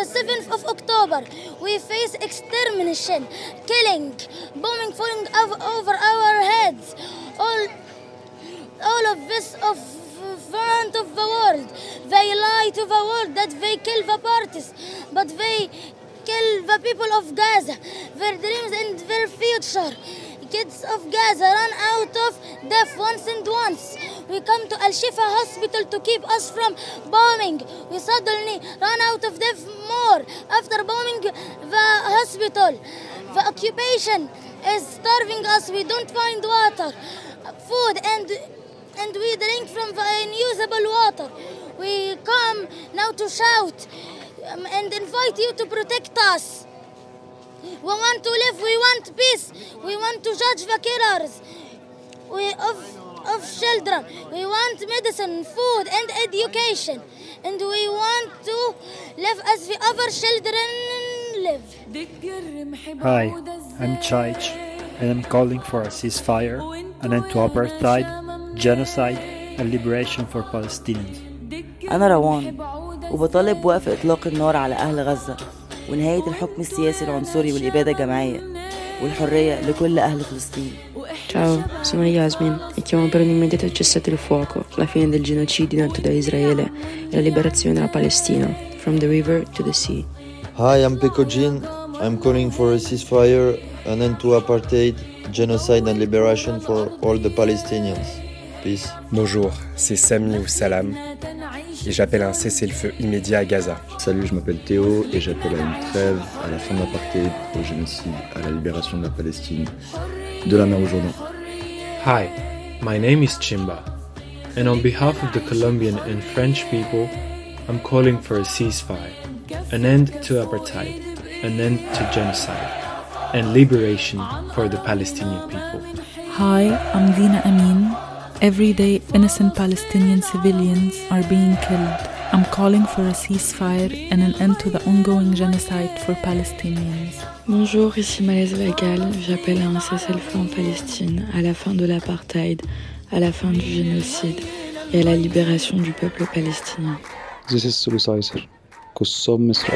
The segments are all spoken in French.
the 7th of October, we face extermination, killing, bombing falling ov- over our heads. All, all of this of front of the world. They lie to the world that they kill the parties, but they kill the people of Gaza, their dreams and their future. Kids of Gaza run out of death once and once. We come to Al Shifa hospital to keep us from bombing. We suddenly run out of death more after bombing the hospital. The occupation is starving us. We don't find water, food, and and we drink from the unusable water. We come now to shout um, and invite you to protect us. We want to live, we want peace, we want to judge the killers we, of, of children. We want medicine, food, and education. And we want to live as the other children live. Hi, I'm Chaich, and I'm calling for a ceasefire, an end to apartheid, genocide, and liberation for Palestinians. أنا روان وبطالب بوقف إطلاق النار على أهل غزة ونهاية الحكم السياسي العنصري والإبادة الجماعية والحرية لكل أهل فلسطين Ciao, sono Yasmin e chiamo per un immediato cessate il fuoco, la fine del genocidio in atto da Israele e la liberazione della Palestina, from the river to the sea. Hi, I'm Pekojin. I'm calling for a ceasefire, an end to apartheid, genocide and liberation for all the Palestinians. Peace. Bonjour, c'est Sami ou Salam et j'appelle un cessez-le-feu immédiat à Gaza. Salut, je m'appelle Théo et j'appelle à une trêve, à la fin de l'apartheid, au génocide, à la libération de la Palestine, de la mer au Jourdain. Hi, my name is Chimba, and on behalf of the Colombian and French people, I'm calling for a ceasefire, an end to apartheid, an end to genocide, and liberation for the Palestinian people. Hi, I'm Dina Amin. Every day, innocent Palestinian civilians are being killed. I'm calling for a ceasefire and an end to the ongoing genocide for Palestinians. Bonjour, ici Malaise Vagal. J'appelle à un cessez-le-feu en Palestine, à la fin de l'apartheid, à la fin du génocide et à la libération du peuple palestinien. This is Sulu Saiser. Kussom Misra.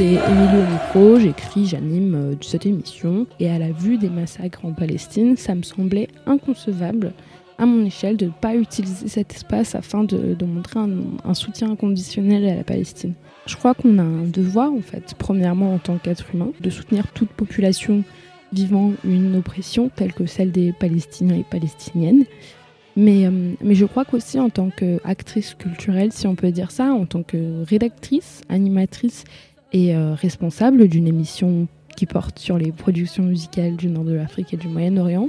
C'est Emilio Micro, j'écris, j'anime euh, cette émission et à la vue des massacres en Palestine, ça me semblait inconcevable à mon échelle de ne pas utiliser cet espace afin de, montrer un, un, soutien inconditionnel à la Palestine. Je crois qu'on a un devoir en fait, premièrement en tant qu'être humain, de soutenir toute population vivant une oppression telle que celle des Palestiniens et Palestiniennes. Mais, euh, mais je crois qu'aussi en tant qu'actrice culturelle, si on peut dire ça, en tant que rédactrice, animatrice et euh, responsable d'une émission qui porte sur les productions musicales du nord de l'Afrique et du Moyen-Orient,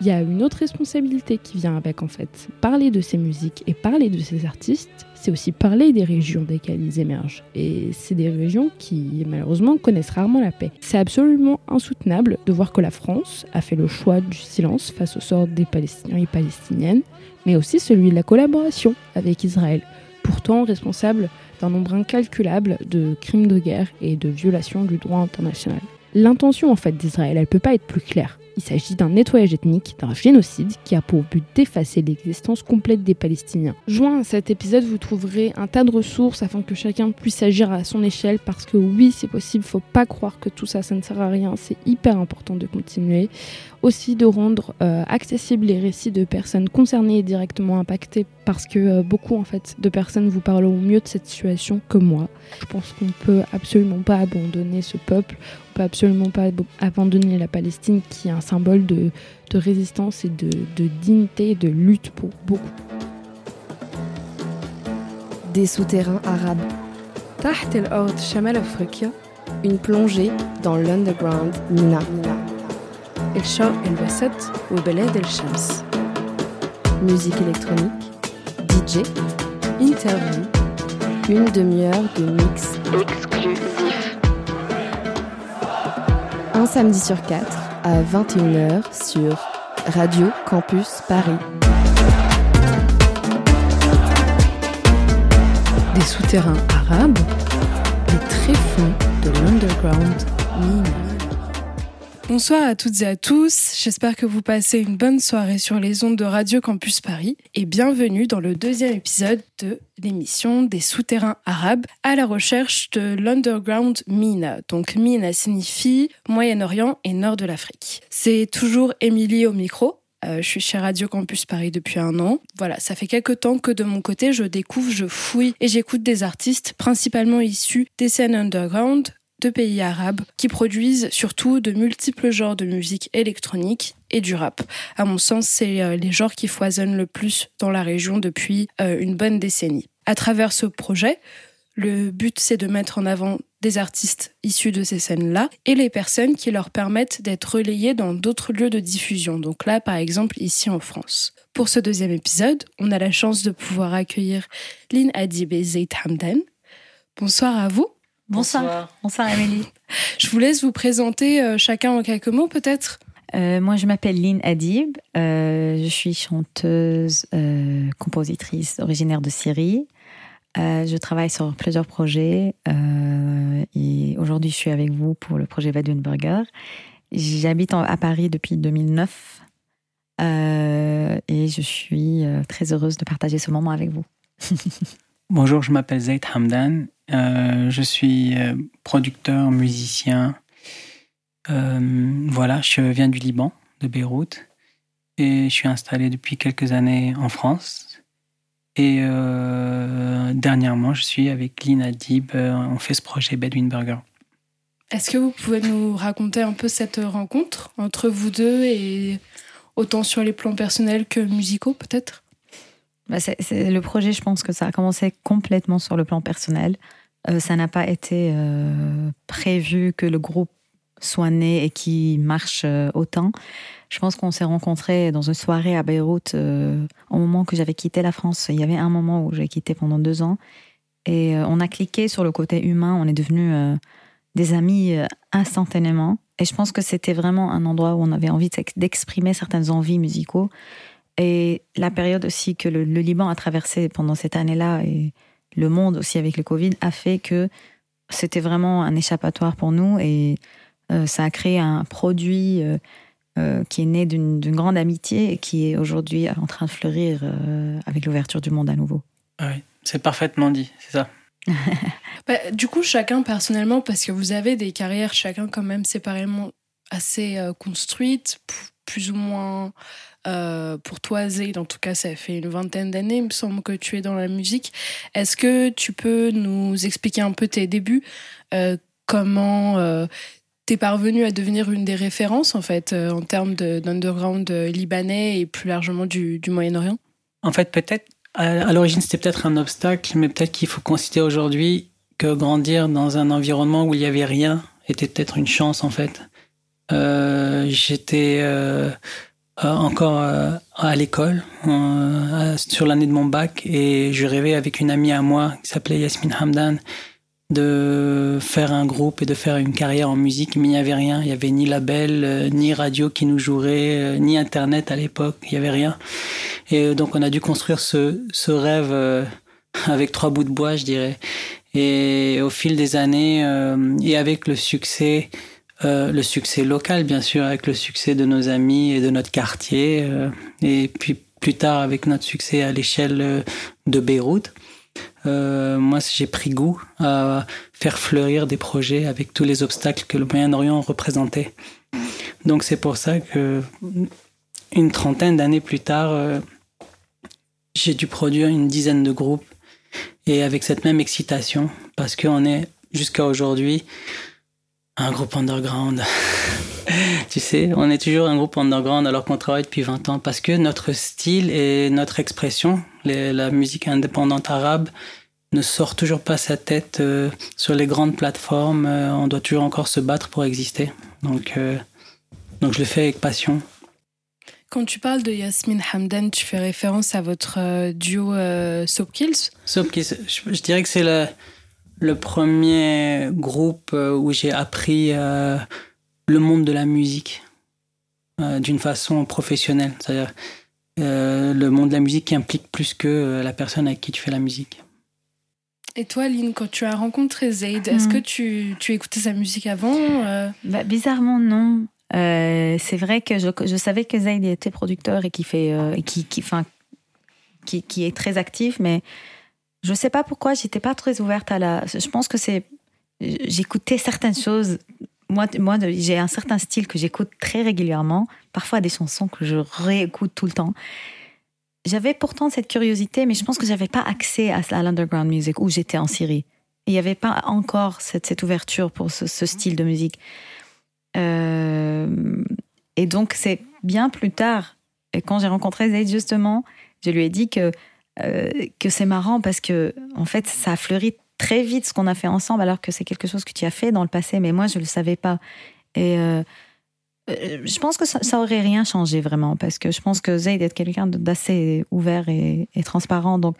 il y a une autre responsabilité qui vient avec en fait. Parler de ces musiques et parler de ces artistes, c'est aussi parler des régions desquelles ils émergent. Et c'est des régions qui malheureusement connaissent rarement la paix. C'est absolument insoutenable de voir que la France a fait le choix du silence face au sort des Palestiniens et Palestiniennes, mais aussi celui de la collaboration avec Israël, pourtant responsable d'un nombre incalculable de crimes de guerre et de violations du droit international. L'intention en fait d'Israël, elle peut pas être plus claire. Il s'agit d'un nettoyage ethnique, d'un génocide qui a pour but d'effacer l'existence complète des Palestiniens. Joint à cet épisode, vous trouverez un tas de ressources afin que chacun puisse agir à son échelle parce que oui, c'est possible, faut pas croire que tout ça, ça ne sert à rien, c'est hyper important de continuer aussi de rendre euh, accessibles les récits de personnes concernées et directement impactées parce que euh, beaucoup en fait de personnes vous parleront mieux de cette situation que moi. Je pense qu'on ne peut absolument pas abandonner ce peuple, on ne peut absolument pas abandonner la Palestine qui est un symbole de, résistance et de, dignité et de lutte pour beaucoup. Des souterrains arabes. al-shamal Afrika, une plongée dans l'underground Mina. الشرق الوسط وبلاد الشمس Musique électronique, DJ, interview, une demi-heure de mix exclusif. Un samedi sur quatre à 21h sur Radio Campus Paris. Des souterrains arabes, des tréfonds de l'underground Mina. Bonsoir à toutes et à tous, j'espère que vous passez une bonne soirée sur les ondes de Radio Campus Paris et bienvenue dans le deuxième épisode de l'émission des souterrains arabes à la recherche de l'underground MENA. Donc MENA signifie Moyen-Orient et Nord de l'Afrique. C'est toujours Émilie au micro. Euh, je suis chez Radio Campus Paris depuis un an. Voilà, ça fait quelques temps que de mon côté, je découvre, je fouille et j'écoute des artistes principalement issus des scènes underground, de pays arabes qui produisent surtout de multiples genres de musique électronique et du rap. À mon sens, c'est euh, les genres qui foisonnent le plus dans la région depuis euh, une bonne décennie. À travers ce projet, le but c'est de mettre en avant des artistes issus de ces scènes-là et les personnes qui leur permettent d'être relayées dans d'autres lieux de diffusion. Donc là, par exemple, ici en France. Pour ce deuxième épisode, on a la chance de pouvoir accueillir Lynn Adib et Hamdan. Bonsoir à vous. Bonsoir. Bonsoir, Amélie. Je vous laisse vous présenter euh, chacun en quelques mots peut-être. Euh, moi, je m'appelle Lynn Adib. Euh, je suis chanteuse, compositrice originaire de Syrie. je travaille sur plusieurs projets et aujourd'hui, je suis avec vous pour le projet Burger. J'habite à Paris depuis 2009 et je suis très heureuse de partager ce moment avec vous. Bonjour, je m'appelle Zaid Hamdan euh, je suis euh, producteur, musicien. Euh, voilà, je viens du Liban, de Beyrouth, et je suis installé depuis quelques années en France. Et dernièrement, je suis avec Lina Dib. on fait ce projet Bedouin Burger. Est-ce que vous pouvez nous raconter un peu cette rencontre entre vous deux et autant sur les plans personnels que musicaux peut-être? Bah c'est, le projet, je pense que ça a commencé complètement sur le plan personnel. Euh, ça n'a pas été euh, prévu que le groupe soit né et qui marche euh, autant. Je pense qu'on s'est rencontrés dans une soirée à Beyrouth au moment que j'avais quitté la France. Il y avait un moment où j'ai quitté pendant deux ans. Et on a cliqué sur le côté humain. On est devenus des amis instantanément. Et je pense que c'était vraiment un endroit où on avait envie d'exprimer certaines envies musicaux. Et la période aussi que le, le Liban a traversée pendant cette année-là et le monde aussi avec le Covid a fait que c'était vraiment un échappatoire pour nous et euh, ça a créé un produit euh, euh, qui est né d'une grande amitié et qui est aujourd'hui en train de fleurir avec l'ouverture du monde à nouveau. Ah oui, c'est parfaitement dit, c'est ça. Bah, du coup, chacun personnellement, parce que vous avez des carrières chacun quand même séparément assez construites, plus ou moins euh, pour toi, Zaid, en tout cas, ça fait une vingtaine d'années, il me semble que tu es dans la musique. Est-ce que tu peux nous expliquer un peu tes débuts euh, Comment euh, t'es parvenu à devenir une des références, en fait, en termes d'underground libanais et plus largement du, Moyen-Orient? En fait, peut-être, à, l'origine, c'était peut-être un obstacle, mais peut-être qu'il faut considérer aujourd'hui que grandir dans un environnement où il n'y avait rien était peut-être une chance, en fait. J'étais euh, encore euh, à l'école, euh, sur l'année de mon bac, et je rêvais avec une amie à moi qui s'appelait Yasmine Hamdan de faire un groupe et de faire une carrière en musique, mais il n'y avait rien. Il n'y avait ni label, ni radio qui nous jouerait, ni Internet à l'époque. Il n'y avait rien. Et donc on a dû construire ce, ce rêve avec trois bouts de bois, je dirais. Et au fil des années, et avec le succès euh, le succès local, bien sûr, avec le succès de nos amis et de notre quartier, euh, et puis plus tard avec notre succès à l'échelle euh, de Beyrouth. moi, j'ai pris goût à faire fleurir des projets avec tous les obstacles que le Moyen-Orient représentait. Donc c'est pour ça que une trentaine d'années plus tard, j'ai dû produire une dizaine de groupes et avec cette même excitation, parce qu'on est jusqu'à aujourd'hui un groupe underground. tu sais, on est toujours un groupe underground alors qu'on travaille depuis 20 ans parce que notre style et notre expression, la musique indépendante arabe, ne sort toujours pas sa tête euh, sur les grandes plateformes. Euh, on doit toujours encore se battre pour exister. Donc, euh, donc je le fais avec passion. Quand tu parles de Yasmine Hamdan, tu fais référence à votre duo Soapkills Soapkills, je, je dirais que c'est la le premier groupe euh, où j'ai appris euh, le monde de la musique euh, d'une façon professionnelle. C'est-à-dire le monde de la musique qui implique plus que la personne avec qui tu fais la musique. Et toi, Lynn, quand tu as rencontré Zaid, est-ce hmm. que tu, tu écoutais sa musique avant bah, Bizarrement, non. c'est vrai que je, je, savais que Zayd était producteur et qui fait, qui, qui, enfin, qui, qui, est très actif, mais je sais pas pourquoi j'étais pas très ouverte à la. Je pense que c'est, j'écoutais certaines choses. Moi, moi, j'ai un certain style que j'écoute très régulièrement. Parfois des chansons que je réécoute tout le temps. J'avais pourtant cette curiosité, mais je pense que j'avais pas accès à, l'underground music où j'étais en Syrie. Il n'y avait pas encore cette, cette ouverture pour ce, style de musique. Euh, et donc, c'est bien plus tard, et quand j'ai rencontré Zayd, justement, je lui ai dit que, euh, que c'est marrant parce que, en fait, ça a fleuri très vite ce qu'on a fait ensemble, alors que c'est quelque chose que tu as fait dans le passé, mais moi, je ne le savais pas. Et euh, euh, je pense que ça, aurait rien changé vraiment, parce que je pense que Zayd est quelqu'un d'assez ouvert et, transparent. Donc,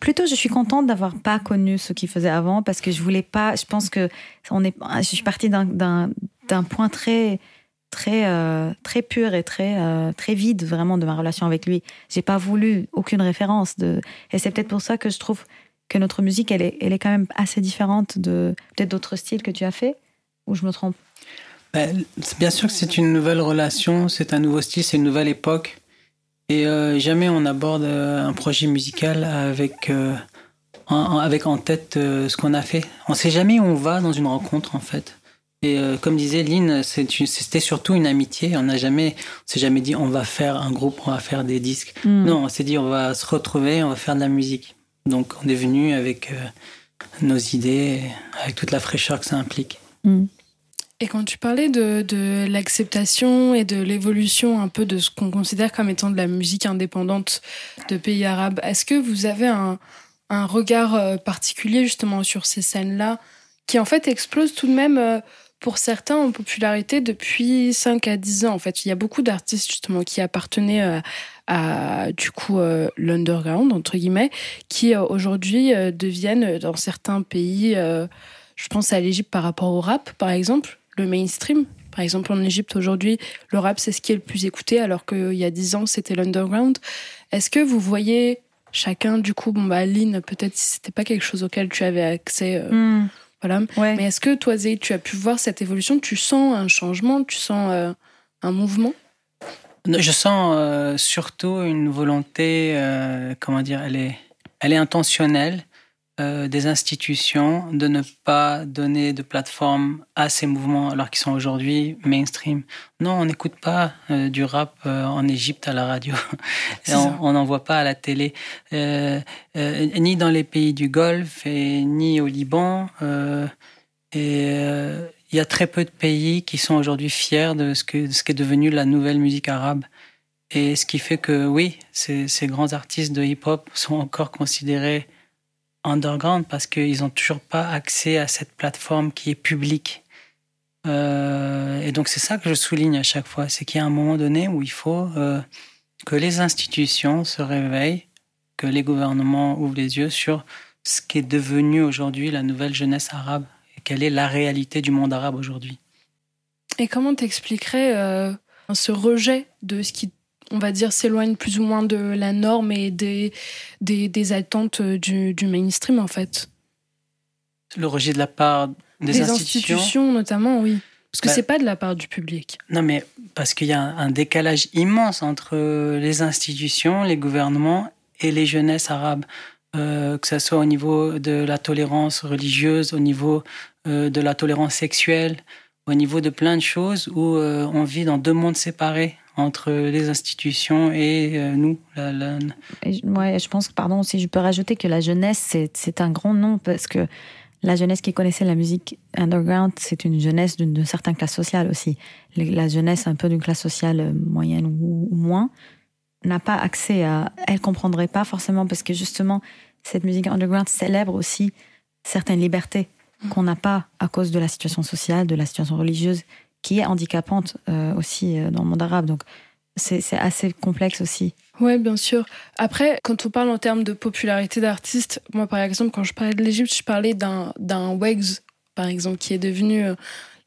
plutôt, je suis contente d'avoir pas connu ce qu'il faisait avant, parce que je voulais pas. Je pense que on est. Je suis partie d'un point très très euh, très pur et très très vide vraiment de ma relation avec lui. J'ai pas voulu aucune référence de. Et c'est peut-être pour ça que je trouve que notre musique, elle est, elle est quand même assez différente de peut-être d'autres styles que tu as fait. Ou je me trompe? Ben, Bien sûr que c'est une nouvelle relation, c'est un nouveau style, c'est une nouvelle époque. Et euh, jamais on aborde euh, un projet musical avec, euh, en, avec en tête ce qu'on a fait. On sait jamais où on va dans une rencontre en fait. Et comme disait Lynn, c'était surtout une amitié. On n'a jamais, on s'est jamais dit on va faire un groupe, on va faire des disques. Hmm. Non, on s'est dit on va se retrouver, on va faire de la musique. Donc on est venu avec nos idées, avec toute la fraîcheur que ça implique. Hmm. Et quand tu parlais de, de l'acceptation et de l'évolution un peu de ce qu'on considère comme étant de la musique indépendante de pays arabes, est-ce que vous avez un, un, regard euh, particulier justement sur ces scènes-là qui en fait explosent tout de même euh, pour certains en popularité depuis 5 à 10 ans en fait. Il y a beaucoup d'artistes justement qui appartenaient à, euh, à du coup l'underground entre guillemets qui aujourd'hui deviennent dans certains pays je pense à l'Égypte par rapport au rap par exemple le mainstream. Par exemple, en Égypte aujourd'hui, le rap, c'est ce qui est le plus écouté, alors qu'il y a dix ans, c'était l'underground. Est-ce que vous voyez chacun, du coup, bon, bah, Lynn, peut-être si c'était pas quelque chose auquel tu avais accès, euh, voilà. Mais est-ce que toi, Zé, tu as pu voir cette évolution? Tu sens un changement? Tu sens euh, un mouvement? Je sens euh, surtout une volonté, comment dire, elle est, elle est intentionnelle euh, des institutions de ne pas donner de plateforme à ces mouvements alors qu'ils sont aujourd'hui mainstream. Non, on n'écoute pas euh, du rap euh, en Égypte à la radio. on n'en voit pas à la télé, ni dans les pays du Golfe et ni au Liban. et il y a très peu de pays qui sont aujourd'hui fiers de ce, que, ce est devenu la nouvelle musique arabe. Et ce qui fait que oui, ces, ces grands artistes de hip-hop sont encore considérés underground parce qu'ils n'ont toujours pas accès à cette plateforme qui est publique. Euh, et donc c'est ça que je souligne à chaque fois, c'est qu'il y a un moment donné où il faut euh, que les institutions se réveillent, que les gouvernements ouvrent les yeux sur ce qui est devenu aujourd'hui la nouvelle jeunesse arabe et quelle est la réalité du monde arabe aujourd'hui. Et comment t'expliquerais euh, ce rejet de ce qui on va dire, s'éloigne plus ou moins de la norme et des, des, attentes du, mainstream, en fait. Le rejet de la part des, institutions. notamment, oui. Parce que bah, c'est pas de la part du public. Non, mais parce qu'il y a un, décalage immense entre les institutions, les gouvernements et les jeunesses arabes. Euh, que ce soit au niveau de la tolérance religieuse, au niveau euh, de la tolérance sexuelle, au niveau de plein de choses où euh, on vit dans deux mondes séparés entre les institutions et euh, nous. La, je pense que, pardon, si je peux rajouter que la jeunesse, c'est un grand nom parce que la jeunesse qui connaissait la musique underground, c'est une jeunesse d'une certaine classe sociale aussi. La jeunesse un peu d'une classe sociale moyenne ou, moins n'a pas accès à... Elle comprendrait pas forcément parce que justement, cette musique underground célèbre aussi certaines libertés mm. qu'on n'a pas à cause de la situation sociale, de la situation religieuse qui est handicapante euh, aussi euh, dans le monde arabe. Donc, c'est assez complexe aussi. Oui, bien sûr. Après, quand on parle en termes de popularité d'artistes, moi, par exemple, quand je parlais de l'Égypte, je parlais d'un Wegs, par exemple, qui est devenu euh,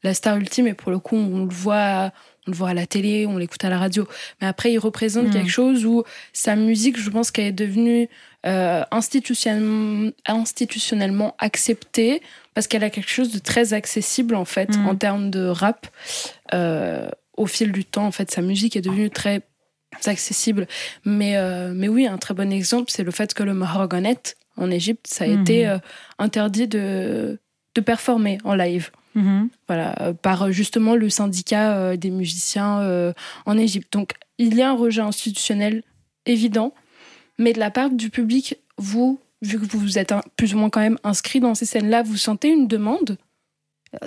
la star ultime et pour le coup on le voit on le voit à la télé, on l'écoute à la radio. Mais après, il représente Mm. quelque chose où sa musique, je pense qu'elle est devenue euh, institutionnellement, institutionnellement acceptée parce qu'elle a quelque chose de très accessible en fait Mm. en termes de rap. Euh, au fil du temps, en fait, sa musique est devenue très accessible. Mais, euh, mais oui, un très bon exemple, c'est le fait que le maharaganette en Égypte, ça a Mhm. été euh, interdit de, de performer en live. Mhm. Voilà, par justement le syndicat des musiciens en Égypte. Donc, il y a un rejet institutionnel évident, mais de la part du public, vous, vu que vous êtes un- plus ou moins quand même inscrit dans ces scènes-là, vous sentez une demande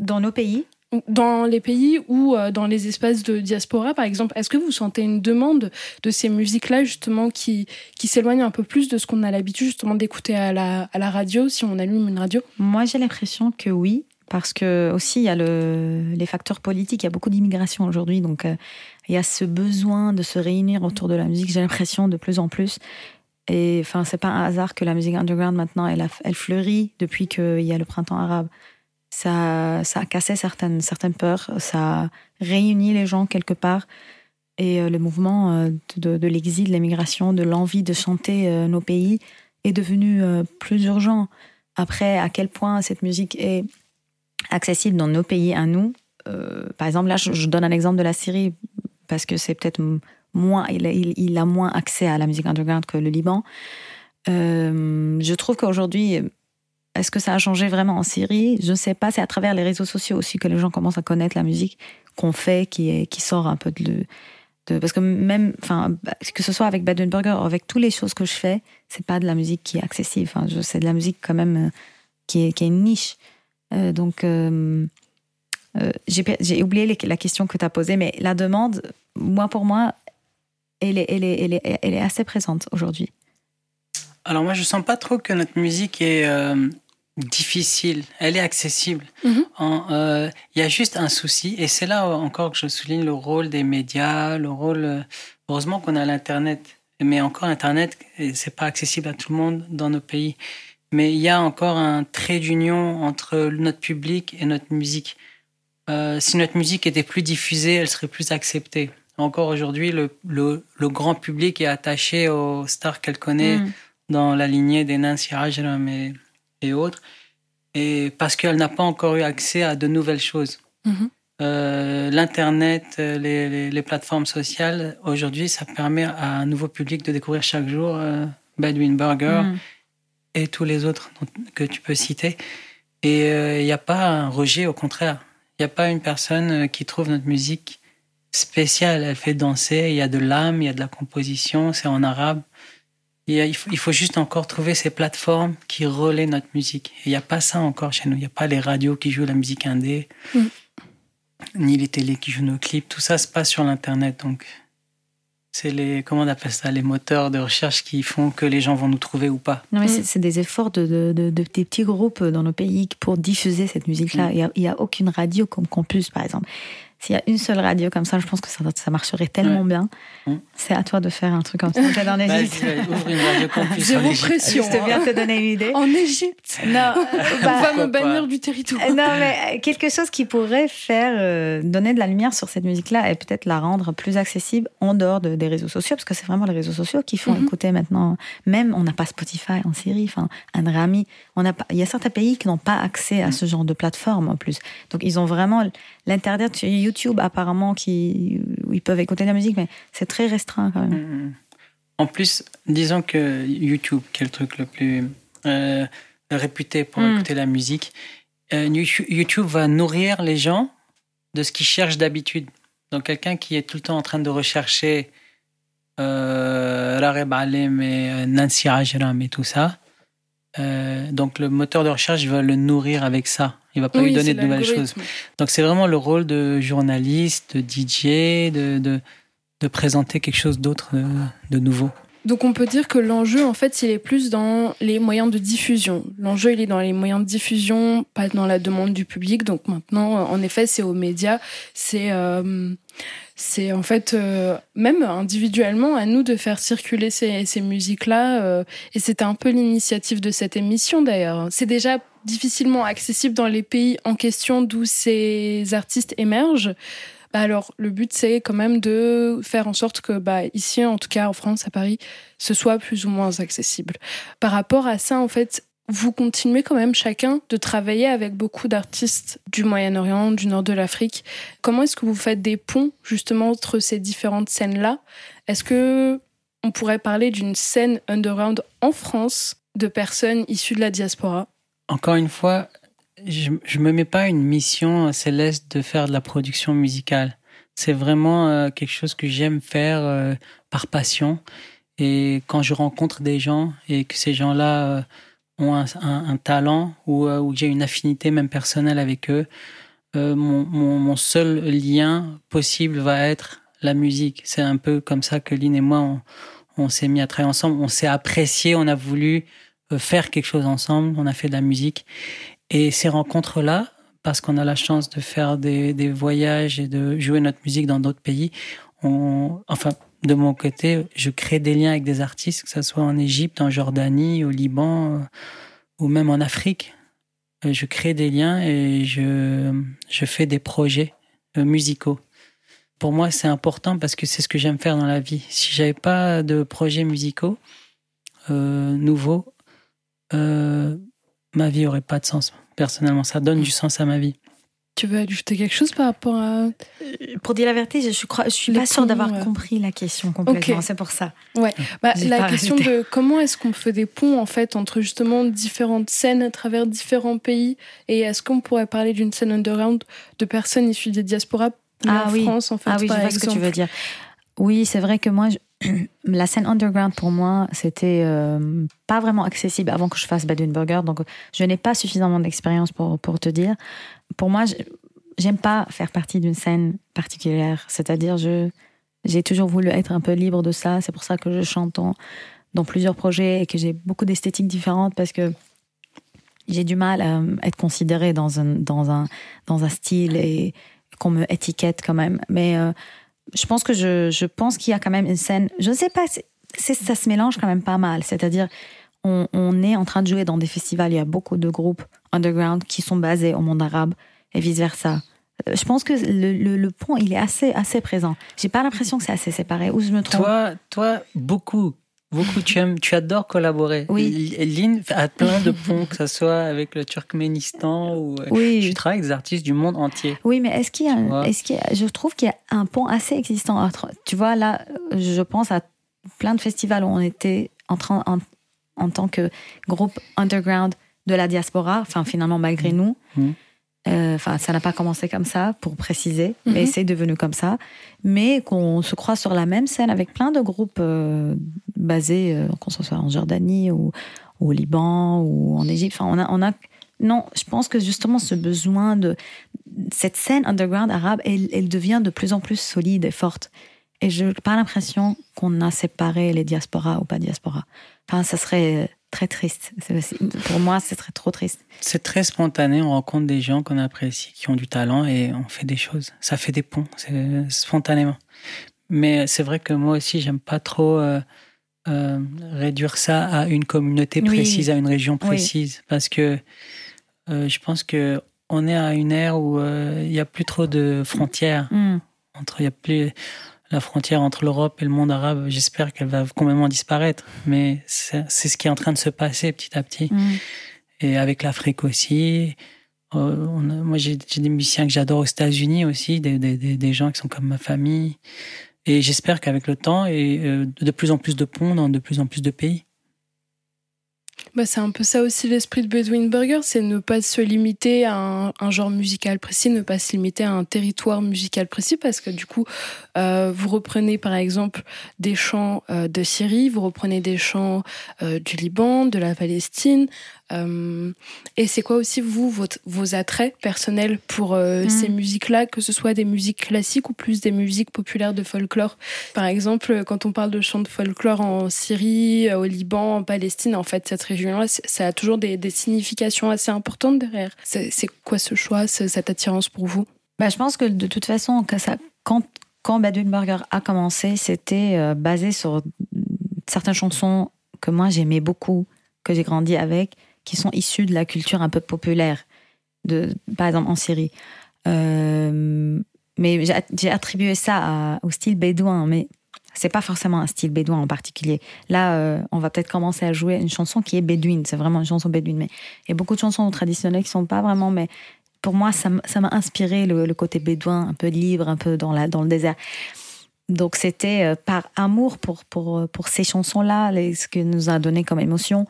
Dans nos pays Dans les pays ou euh, dans les espaces de diaspora, par exemple, est-ce que vous sentez une demande de ces musiques-là, justement, qui, qui s'éloignent un peu plus de ce qu'on a l'habitude, justement, d'écouter à la, à la radio, si on allume une radio? Moi, j'ai l'impression que oui, parce que aussi il y a le, les facteurs politiques. Il y a beaucoup d'immigration aujourd'hui, donc euh, il y a ce besoin de se réunir autour de la musique. J'ai l'impression de plus en plus. Et enfin, c'est pas un hasard que la musique underground maintenant, elle, fleurit depuis qu'il y a le printemps arabe. Ça, ça a cassé certaines, certaines peurs, ça a réuni les gens quelque part. Et euh, le mouvement euh, de, l'exil, de l'émigration, de l'envie de chanter euh, nos pays est devenu plus urgent. Après, à quel point cette musique est accessible dans nos pays à nous. par exemple, là, je, donne un exemple de la Syrie parce que c'est peut-être moins, il, a- moins accès à la musique underground que le Liban. Euh, je trouve qu'aujourd'hui, est-ce que ça a changé vraiment en Syrie? Je ne sais pas. C'est à travers les réseaux sociaux aussi que les gens commencent à connaître la musique qu'on fait, qui, sort un peu de, parce que même, enfin, que ce soit avec Baden-Burger, avec toutes les choses que je fais, c'est pas de la musique qui est accessible. C'est de la musique quand même euh, qui est, une niche. Euh, donc, j'ai oublié la question que tu as posée, mais la demande, moi pour moi, elle est, elle est, elle est, elle est assez présente aujourd'hui. Alors moi, je sens pas trop que notre musique est euh, difficile. Elle est accessible. En, euh, Il y a juste un souci, et c'est là encore que je souligne le rôle des médias, le rôle. euh, heureusement qu'on a l'internet, mais encore Internet, et c'est pas accessible à tout le monde dans nos pays. Mais il y a encore un trait d'union entre notre public et notre musique. Euh, si notre musique était plus diffusée, elle serait plus acceptée. Encore aujourd'hui, le, le, le grand public est attaché aux stars qu'elle connaît Mm. dans la lignée des Nancy Ajram et, et autres, et parce qu'elle n'a pas encore eu accès à de nouvelles choses. Mhm. Euh, L'Internet, euh, les, les, les plateformes sociales, aujourd'hui, ça permet à un nouveau public de découvrir chaque jour euh, Bedouin Burger Mm. et tous les autres que tu peux citer. Et il n'y a pas un rejet, au contraire. Il n'y a pas une personne euh, qui trouve notre musique spéciale. Elle fait danser, il y a de l'âme, il y a de la composition, c'est en arabe. Il, y a- il faut, il faut juste encore trouver ces plateformes qui relaient notre musique. Et Il n'y a pas ça encore chez nous. Il n'y a pas les radios qui jouent la musique indé, Mm. ni les télés qui jouent nos clips. Tout ça se passe sur l'Internet. Donc, c'est les, comment on appelle ça, les moteurs de recherche qui font que les gens vont nous trouver ou pas. Non, mais c'est- c'est des efforts de, de, de- de- des petits groupes dans nos pays pour diffuser cette musique-là. Il n'y a, aucune radio comme Campus, par exemple. S'il y a une seule radio comme ça, je pense que ça, ça marcherait tellement bien. C'est à toi de faire un truc comme ça. En Égypte. ouvre une radio Campus en pression. Je viens de te donner une idée. En Égypte Non, On bah, va me bannir du territoire. Euh, Non, mais quelque chose qui pourrait faire euh, donner de la lumière sur cette musique-là et peut-être la rendre plus accessible en dehors de- des réseaux sociaux, parce que c'est vraiment les réseaux sociaux qui font Mhm. écouter maintenant. Même, on n'a pas Spotify en Syrie, enfin, un Rami. On n'a pas, il y a certains pays qui n'ont pas accès à ce genre de plateforme en plus. Donc, ils ont vraiment l'internet sur YouTube, apparemment, qui, où ils peuvent écouter de la musique, mais c'est très restreint quand même. Mm. En plus, disons que YouTube, qui est le truc le plus euh, réputé pour Mm. écouter la musique, euh, You- YouTube va nourrir les gens de ce qu'ils cherchent d'habitude. Donc, quelqu'un qui est tout le temps en train de rechercher euh, Rareb Alem et euh, Nancy Ajram et tout ça, donc le moteur de recherche va le nourrir avec ça. Il va pas Oui, lui donner de nouvelles choses. Donc c'est vraiment le rôle de journaliste, de DJ, de, de, de présenter quelque chose d'autre, de, de nouveau. Donc on peut dire que l'enjeu, en fait, il est plus dans les moyens de diffusion. L'enjeu, il est dans les moyens de diffusion, pas dans la demande du public. Donc maintenant, en effet, c'est aux médias, c'est euh, c'est en fait euh, même individuellement à nous de faire circuler ces, ces musiques-là. euh, et c'était un peu l'initiative de cette émission d'ailleurs. C'est déjà difficilement accessible dans les pays en question d'où ces artistes émergent. Bah alors, le but, c'est quand même de faire en sorte que, bah, ici, en tout cas en France, à Paris, ce soit plus ou moins accessible. Par rapport à ça, en fait, vous continuez quand même chacun de travailler avec beaucoup d'artistes du Moyen-Orient, du nord de l'Afrique. Comment est-ce que vous faites des ponts justement entre ces différentes scènes-là? Est-ce que on pourrait parler d'une scène underground en France de personnes issues de la diaspora? Encore une fois, je, je me mets pas une mission céleste de faire de la production musicale. C'est vraiment euh, quelque chose que j'aime faire euh, par passion. Et quand je rencontre des gens et que ces gens-là euh, ont un, talent ou, ou j'ai une affinité même personnelle avec eux, mon, seul lien possible va être la musique. C'est un peu comme ça que Lynn et moi, on, on s'est mis à travailler ensemble. On s'est apprécié, on a voulu faire quelque chose ensemble, on a fait de la musique. Et ces rencontres-là, parce qu'on a la chance de faire des, voyages et de jouer notre musique dans d'autres pays, on, enfin, de mon côté, je crée des liens avec des artistes, que ce soit en Égypte, en Jordanie, au Liban euh, ou même en Afrique. Euh, Je crée des liens et je, je fais des projets euh, musicaux. Pour moi, c'est important parce que c'est ce que j'aime faire dans la vie. Si j'avais pas de projets musicaux euh, nouveaux, euh, ma vie aurait pas de sens. Personnellement, ça donne du sens à ma vie. Tu veux ajouter quelque chose par rapport à... Pour dire la vérité, je, je crois, je suis Les pas sûre d'avoir ouais. compris la question complètement. Ok. C'est pour ça. Ouais, bah, la question de comment est-ce qu'on fait des ponts en fait entre justement différentes scènes à travers différents pays et est-ce qu'on pourrait parler d'une scène underground de personnes issues des diasporas Ah en oui. France en fait Ah oui, je par vois ce que tu veux dire. Oui, c'est vrai que moi, je- la scène underground pour moi, c'était euh, pas vraiment accessible avant que je fasse Bedouin Burger. Donc, je n'ai pas suffisamment d'expérience pour, te dire. Pour moi, j'aime pas faire partie d'une scène particulière. C'est-à-dire, j'ai toujours voulu être un peu libre de ça. C'est pour ça que je chante dans, plusieurs projets et que j'ai beaucoup d'esthétiques différentes parce que j'ai du mal à euh, être considérée dans un style et qu'on me étiquette quand même. Mais euh, je pense que je, je pense qu'il y a quand même une scène. Je ne sais pas, ça se mélange quand même pas mal. C'est-à-dire, on, est en train de jouer dans des festivals. Il y a beaucoup de groupes underground qui sont basés au monde arabe et vice versa. Je pense que le, le- le pont, il est assez, assez présent. J'ai pas l'impression que c'est assez séparé. Ou je me trompe? Toi, toi, beaucoup, beaucoup. Tu aimes, tu adores collaborer. Oui. Lynn a plein de ponts, que ce soit avec le Turkménistan ou. euh, Oui. Tu travailles avec des artistes du monde entier. Oui, mais est-ce qu'il y a, un- est-ce qu'il y a- je trouve qu'il y a un pont assez existant entre, tu vois, là, je pense à plein de festivals où on était en train, en, en tant que groupe underground de la diaspora, enfin, finalement, malgré nous. Euh, Enfin, ça n'a pas commencé comme ça, pour préciser, Mhm. mais c'est devenu comme ça. Mais qu'on se croit sur la même scène avec plein de groupes euh, basés, euh, qu'on soit en Jordanie ou, ou au Liban ou en Égypte. Enfin, on a, on a. Non, je pense que justement ce besoin de cette scène underground arabe, elle, elle devient de plus en plus solide et forte. Et je n'ai pas l'impression qu'on a séparé les diasporas ou pas diaspora. Enfin, ça serait très triste. Pour moi, ce serait trop triste. C'est très spontané. On rencontre des gens qu'on apprécie, qui ont du talent et on fait des choses. Ça fait des ponts, c'est spontanément. Mais c'est vrai que moi aussi, j'aime pas trop euh, euh, réduire ça à une communauté Oui. précise, à une région Oui. précise, parce que euh, je pense que on est à une ère où euh, il y a plus trop de frontières Mm. entre. Il y a plus la frontière entre l'Europe et le monde arabe. J'espère qu'elle va complètement disparaître, mais c'est ce qui est en train de se passer petit à petit Mm. et avec l'Afrique aussi. Euh, on a- moi, j'ai des musiciens que j'adore aux États-Unis aussi, des, des, des, des gens qui sont comme ma famille. Et j'espère qu'avec le temps, et euh, de plus en plus de ponts dans de plus en plus de pays. Bah, c'est un peu ça aussi l'esprit de Bedouin Burger, c'est ne pas se limiter à un, genre musical précis, ne pas se limiter à un territoire musical précis, parce que du coup, euh, vous reprenez par exemple des chants euh, de Syrie, vous reprenez des chants euh, du Liban, de la Palestine, Euh, et c'est quoi aussi, vous, votre, vos attraits personnels pour euh, Mm. ces musiques-là, que ce soit des musiques classiques ou plus des musiques populaires de folklore? Par exemple, quand on parle de chants de folklore en Syrie, euh, au Liban, en Palestine, en fait, cette région-là, ça a toujours des, des significations assez importantes derrière. C'est quoi ce choix, ce- cette attirance pour vous? Bah, je pense que de toute façon, que ça, quand, quand Burger a commencé, c'était euh, basé sur certaines chansons que moi j'aimais beaucoup, que j'ai grandi avec, qui sont issues de la culture un peu populaire, de, par exemple en Syrie. Euh, mais j'ai attribué ça au style bédouin, mais c'est pas forcément un style bédouin en particulier. Là, euh, on va peut-être commencer à jouer une chanson qui est bédouine, c'est vraiment une chanson bédouine, mais il y a beaucoup de chansons traditionnelles qui sont pas vraiment, mais pour moi, ça m'a inspiré le, côté bédouin, un peu libre, un peu dans, la, dans le désert. Donc c'était euh, par amour pour, pour, pour ces chansons-là, ce que nous a donné comme émotion.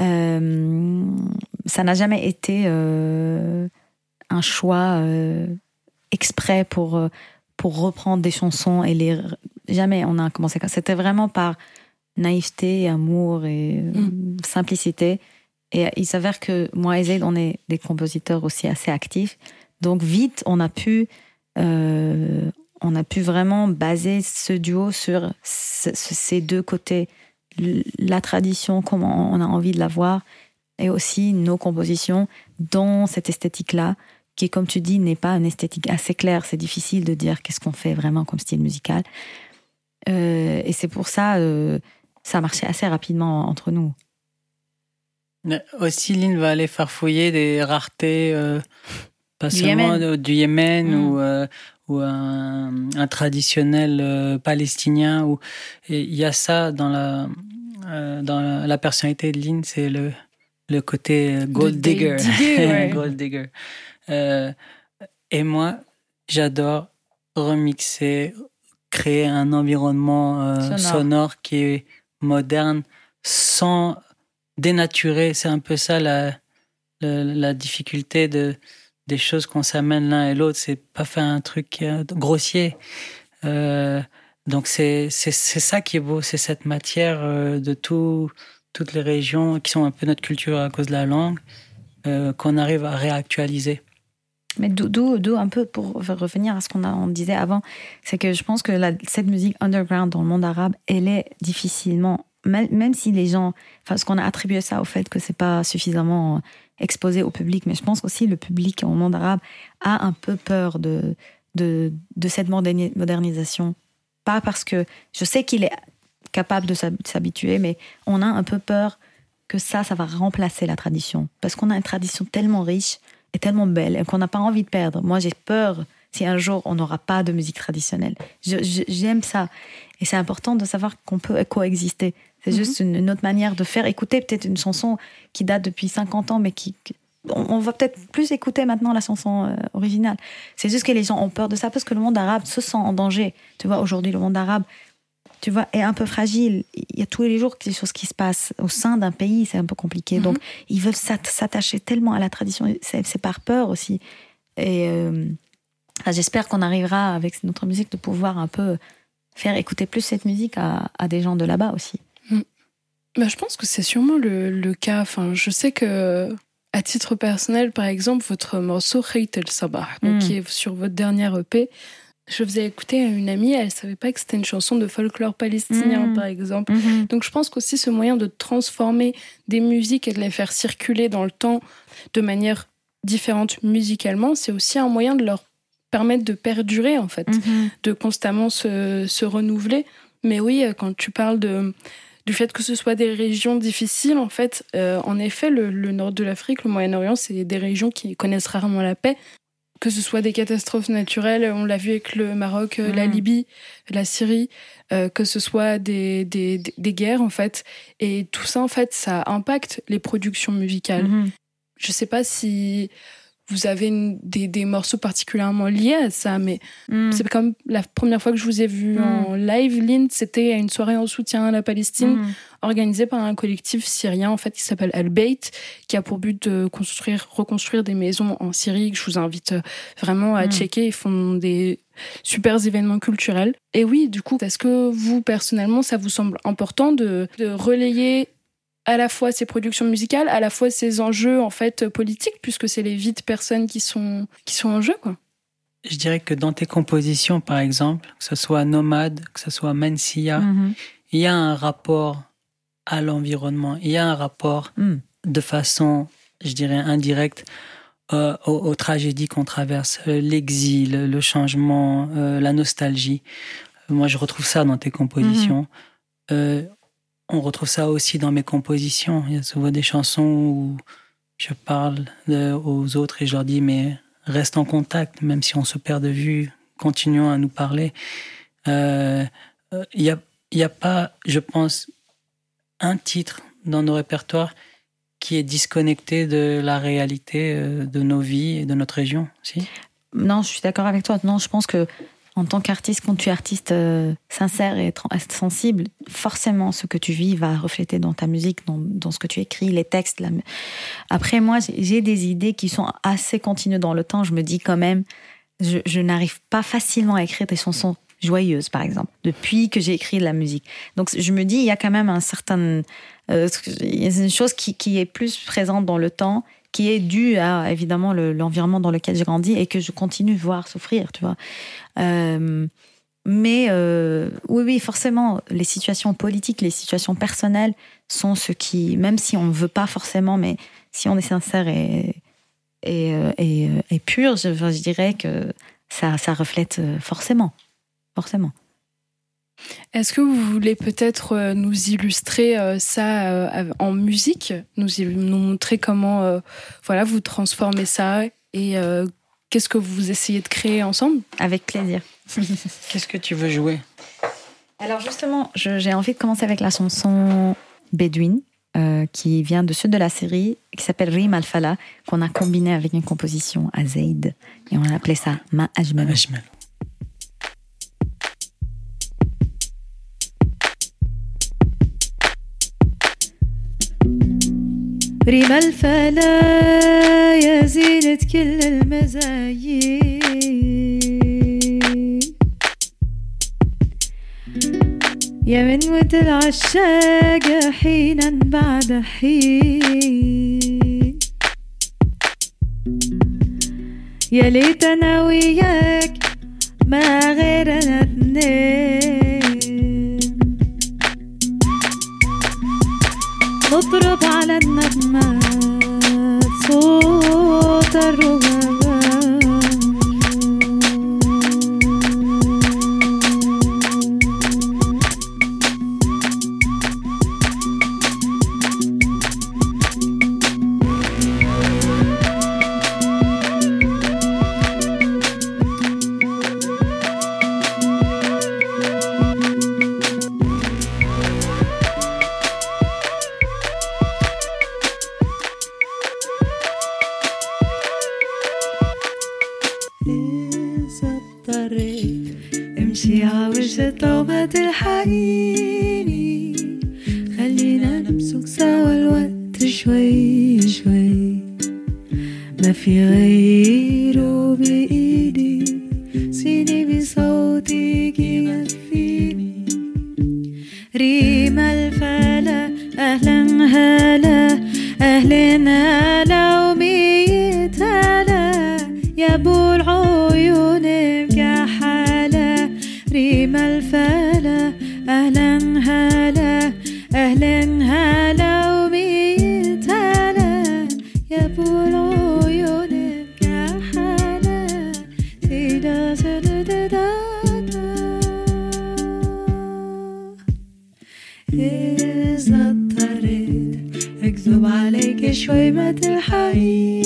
Euh, ça n'a jamais été euh, un choix euh, exprès pour, pour reprendre des chansons et les... Jamais on a commencé. C'était vraiment par naïveté, amour et euh, simplicité. Et il s'avère que moi et Zaid, on est des compositeurs aussi assez actifs. Donc vite, on a pu, euh, on a pu vraiment baser ce duo sur ce- ce- ces deux côtés. La tradition, comment on a envie de la voir, et aussi nos compositions dans cette esthétique-là, qui, comme tu dis, n'est pas une esthétique assez claire. C'est difficile de dire qu'est-ce qu'on fait vraiment comme style musical. Euh, et c'est pour ça, euh, ça marchait assez rapidement entre nous. Aussi, Lynn va aller farfouiller des raretés, euh, pas Du seulement Yémen. de- du Yémen Mm. ou, euh, ou un, un traditionnel euh, palestinien. Ou, il y a ça dans la, euh, dans la, la personnalité de Lynn, c'est le, le côté euh, gold digger. digger, ouais. gold digger. Euh, et moi, j'adore remixer, créer un environnement euh, Sonore. sonore qui est moderne sans dénaturer. C'est un peu ça la, la, la difficulté de, des choses qu'on s'amène l'un et l'autre. C'est pas faire un truc euh, grossier. Euh, donc c'est ça qui est beau, c'est cette matière euh, de tout, toutes les régions qui sont un peu notre culture à cause de la langue, qu'on arrive à réactualiser. Mais d'où- un peu pour revenir à ce qu'on disait avant, c'est que je pense que cette musique underground dans le monde arabe, elle est difficilement, même, même si les gens, enfin, ce qu'on a attribué ça au fait que c'est pas suffisamment exposé au public, mais je pense aussi le public au monde arabe a un peu peur de de, cette moderni- modernisation. Pas parce que je sais qu'il est capable de s'hab- s'habituer, mais on a un peu peur que ça, ça va remplacer la tradition. Parce qu'on a une tradition tellement riche et tellement belle qu'on n'a pas envie de perdre. Moi, j'ai peur si un jour on n'aura pas de musique traditionnelle. J'aime ça. Et c'est important de savoir qu'on peut coexister. C'est juste une, une autre manière de faire écouter peut-être une chanson qui date depuis 50 ans, mais qui... on, on va peut-être plus écouter maintenant la chanson euh, originale. C'est juste que les gens ont peur de ça parce que le monde arabe se sent en danger. Tu vois, aujourd'hui, le monde arabe, tu vois, est un peu fragile. Il y a tous les jours des choses qui se passent au sein d'un pays, c'est un peu compliqué. Donc, ils veulent s'at- s'attacher tellement à la tradition. C'est par peur aussi. Et euh, j'espère qu'on arrivera avec notre musique de pouvoir un peu faire écouter plus cette musique à, à des gens de là-bas aussi. Bah, je pense que c'est sûrement le, le cas. Enfin, je sais que, à titre personnel, par exemple, votre morceau Khayt el Sabah, Mm. qui est sur votre dernière EP, je faisais écouter à une amie, elle savait pas que c'était une chanson de folklore palestinien, Mm. par exemple. Mhm. Donc, je pense qu'aussi ce moyen de transformer des musiques et de les faire circuler dans le temps de manière différente musicalement, c'est aussi un moyen de leur permettre de perdurer, en fait Mhm. de constamment se, se renouveler. Mais oui, euh, quand tu parles de, du fait que ce soit des régions difficiles, en fait, euh, en effet, le, le nord de l'Afrique, le Moyen-Orient, c'est des régions qui connaissent rarement la paix. Que ce soit des catastrophes naturelles, on l'a vu avec le Maroc, euh, la Mhm. Libye, la Syrie, euh, que ce soit des, des, des- guerres, en fait. Et tout ça, en fait, ça impacte les productions musicales. Mhm. Je sais pas si vous avez une- des, des morceaux particulièrement liés à ça, mais Mm. c'est comme la première fois que je vous ai vu en live, Lynn, c'était à une soirée en soutien à la Palestine Mhm. organisée par un collectif syrien en fait qui s'appelle Al Bayt, qui a pour but de construire, reconstruire des maisons en Syrie. Que je vous invite euh, vraiment à checker. Ils font des super événements culturels. Et oui, du coup, est-ce que vous personnellement, ça vous semble important de, de relayer à la fois ses productions musicales, à la fois ses enjeux en fait politiques, puisque c'est les vies de personnes qui sont, qui sont en jeu. Quoi. Je dirais que dans tes compositions, par exemple, que ce soit Nomade, que ce soit Mensia, Mhm. il y a un rapport à l'environnement, il y a un rapport Mm. de façon, je dirais, indirecte euh, aux, aux tragédies qu'on traverse, euh, l'exil, le changement, euh, la nostalgie. Moi, je retrouve ça dans tes compositions. Euh, on retrouve ça aussi dans mes compositions. Il y a souvent des chansons où je parle aux autres et je leur dis, mais reste en contact, même si on se perd de vue, continuons à nous parler. Euh, euh, Il n'y a, y a pas, je pense, un titre dans nos répertoires qui est disconnecté de la réalité euh, de nos vies et de notre région. Non, je suis d'accord avec toi. Non, je pense que en tant qu'artiste, quand tu es artiste euh, sincère et sensible, forcément, ce que tu vis va refléter dans ta musique, dans, ce que tu écris, les textes. Après, moi, j'ai- des idées qui sont assez continues dans le temps. Je me dis quand même, je, n'arrive pas facilement à écrire des chansons joyeuses, par exemple, depuis que j'ai écrit de la musique. Donc, je me dis, il y a quand même un certain... euh, une chose qui est plus présente dans le temps, qui est due à, évidemment, le- l'environnement dans lequel j'ai grandi et que je continue de voir souffrir, tu vois. Euh, mais euh, oui, oui, forcément, les situations politiques, les situations personnelles sont ce qui, même si on ne veut pas forcément, mais si on est sincère et, et, euh, et, pur, je, je dirais que ça, ça reflète forcément. Forcément. Est-ce que vous voulez peut-être euh, nous illustrer euh, ça euh, en musique, nous, montrer comment voilà, vous transformez ça et euh, qu'est-ce que vous essayez de créer ensemble? Avec plaisir. Qu'est-ce que tu veux jouer? Alors justement, j'ai envie de commencer avec la chanson Bédouine, euh, qui vient de sud de la série, qui s'appelle Rim Al-Fala, qu'on a combiné avec une composition à Zaid, et on a appelé ça Ma Ajmal. ريم الفلا يا زينة كل المزايين يا من ود العشاق حينا بعد حين. يا ليت أنا وياك ما غيرنا اتنين على النغمات صوت الربابات ريم الفلا أهلا هلا. أهلنا لو ميت هلا يا بو العيون يا حالة ريم الفلا. دايمة الحقيقة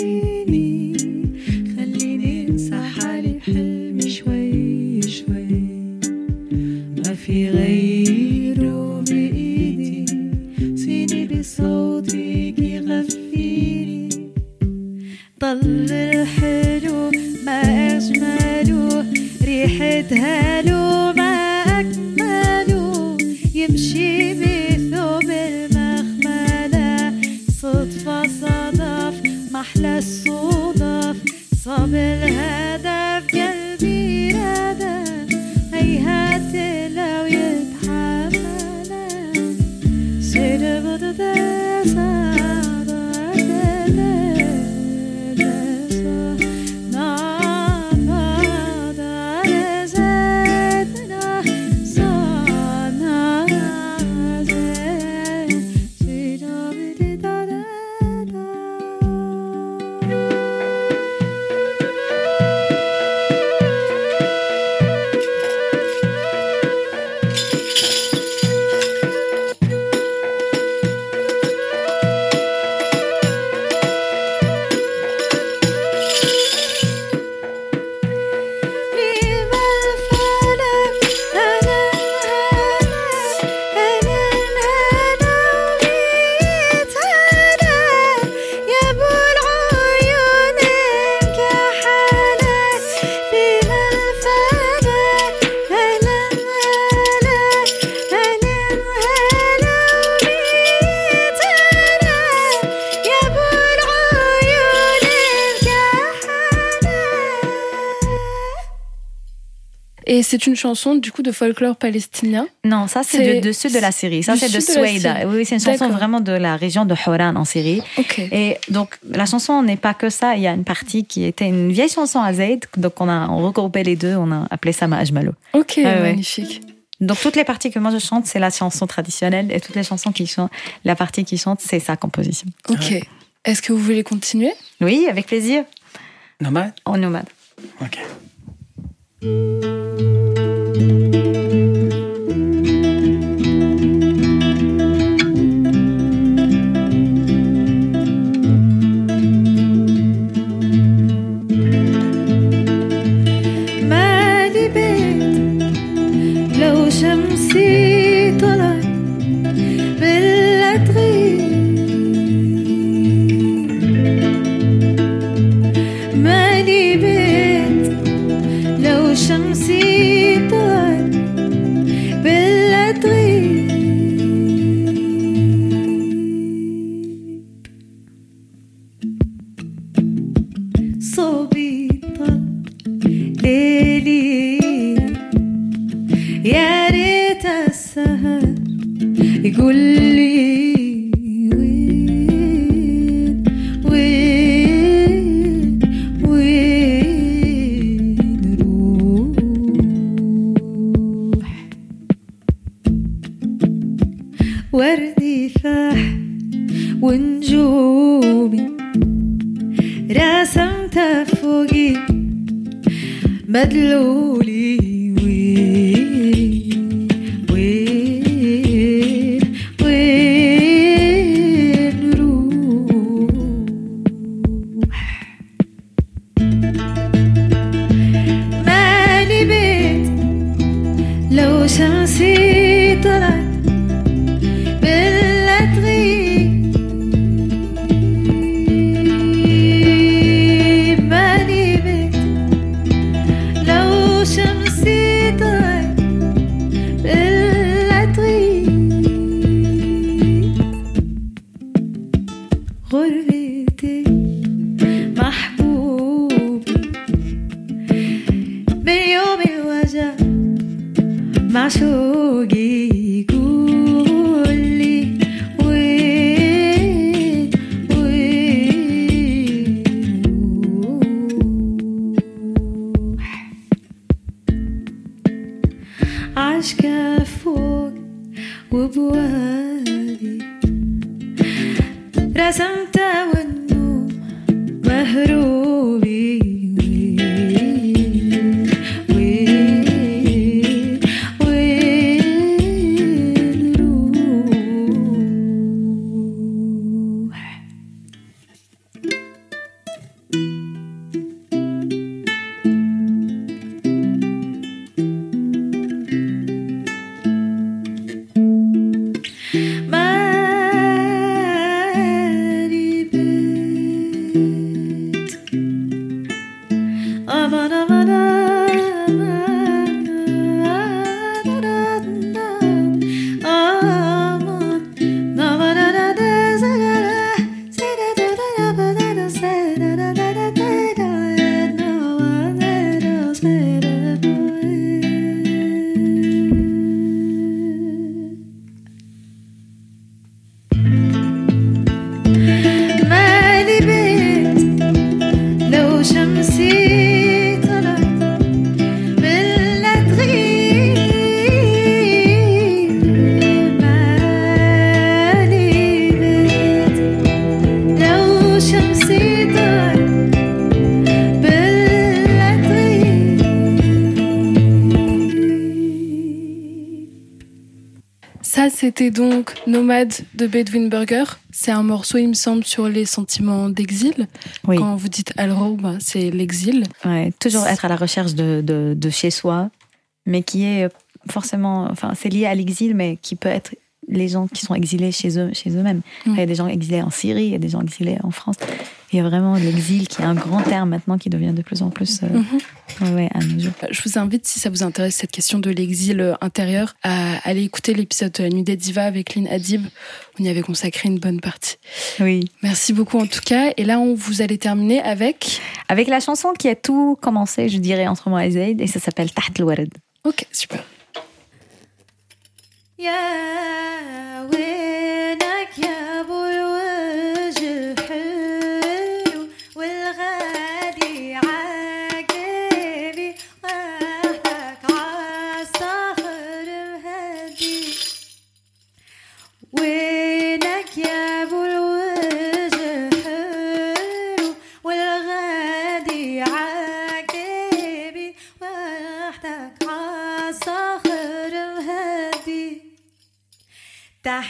c'est une chanson du coup de folklore palestinien. Non, ça c'est de, dessus de la Syrie. Ça c'est de de Souaïda. Oui, c'est une chanson vraiment de la région de Horan en Syrie. Et donc la chanson n'est pas que ça. Il y a une partie qui était une vieille chanson à Zayd. Donc on a on regroupé les deux. On a appelé ça Ma'ajmalo. Ok, ouais. magnifique. Donc toutes les parties que moi je chante, c'est la chanson traditionnelle et toutes les chansons qui chantent, la partie qui chante, c'est sa composition. Ok. Est-ce que vous voulez continuer? Oui, avec plaisir. Nomade? En nomade. Ok. thank you رسمتها فوقي مدلولي. C'était donc Nomade de Bedouin Burger. C'est un morceau, il me semble, sur les sentiments d'exil. Oui. Quand vous dites Al-Roub, c'est l'exil. Ouais, toujours être à la recherche de, de, de chez soi, mais qui est forcément, enfin, c'est lié à l'exil, mais qui peut être les gens qui sont exilés chez eux, chez eux-mêmes. Il y a des gens exilés en Syrie, il y a des gens exilés en France. Il y a vraiment l'exil qui est un grand terme maintenant qui devient de plus en plus euh, Mhm. ouais, à nos jours. Je vous invite, si ça vous intéresse, cette question de l'exil euh, intérieur, à aller écouter l'épisode de la Nuit des Divas avec Lynn Adib. On y avait consacré une bonne partie. Oui. Merci beaucoup en tout cas. Et là, on vous allez terminer avec Avec la chanson qui a tout commencé, je dirais, entre moi et Zayd, et ça s'appelle Taht. Ok, super. يا وينك يا ابو that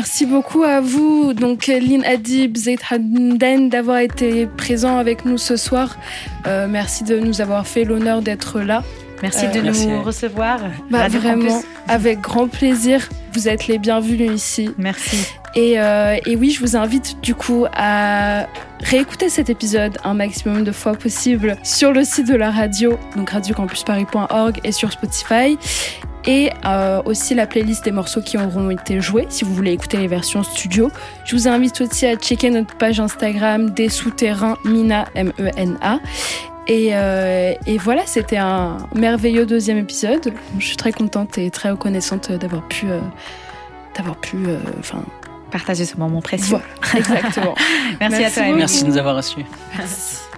Merci beaucoup à vous, donc Lynn Adib, Zaid Hamdan, d'avoir été présent avec nous ce soir. Euh, merci de nous avoir fait l'honneur d'être là. Merci de nous recevoir. Bah, vraiment, avec grand plaisir. Vous êtes les bienvenus ici. Merci. Et, euh, et oui, je vous invite du coup à réécouter cet épisode un maximum de fois possible sur le site de la radio, donc radiocampusparis.org et sur Spotify. Et euh, aussi la playlist des morceaux qui auront été joués si vous voulez écouter les versions studio. Je vous invite aussi à checker notre page Instagram des souterrains Mina M-E-N-A. Et, euh, et voilà, c'était un merveilleux deuxième épisode. Je suis très contente et très reconnaissante d'avoir pu, euh, d'avoir pu, euh, enfin, partager ce moment précieux. Voilà, exactement. Merci à toi. Merci de nous avoir reçus. Merci.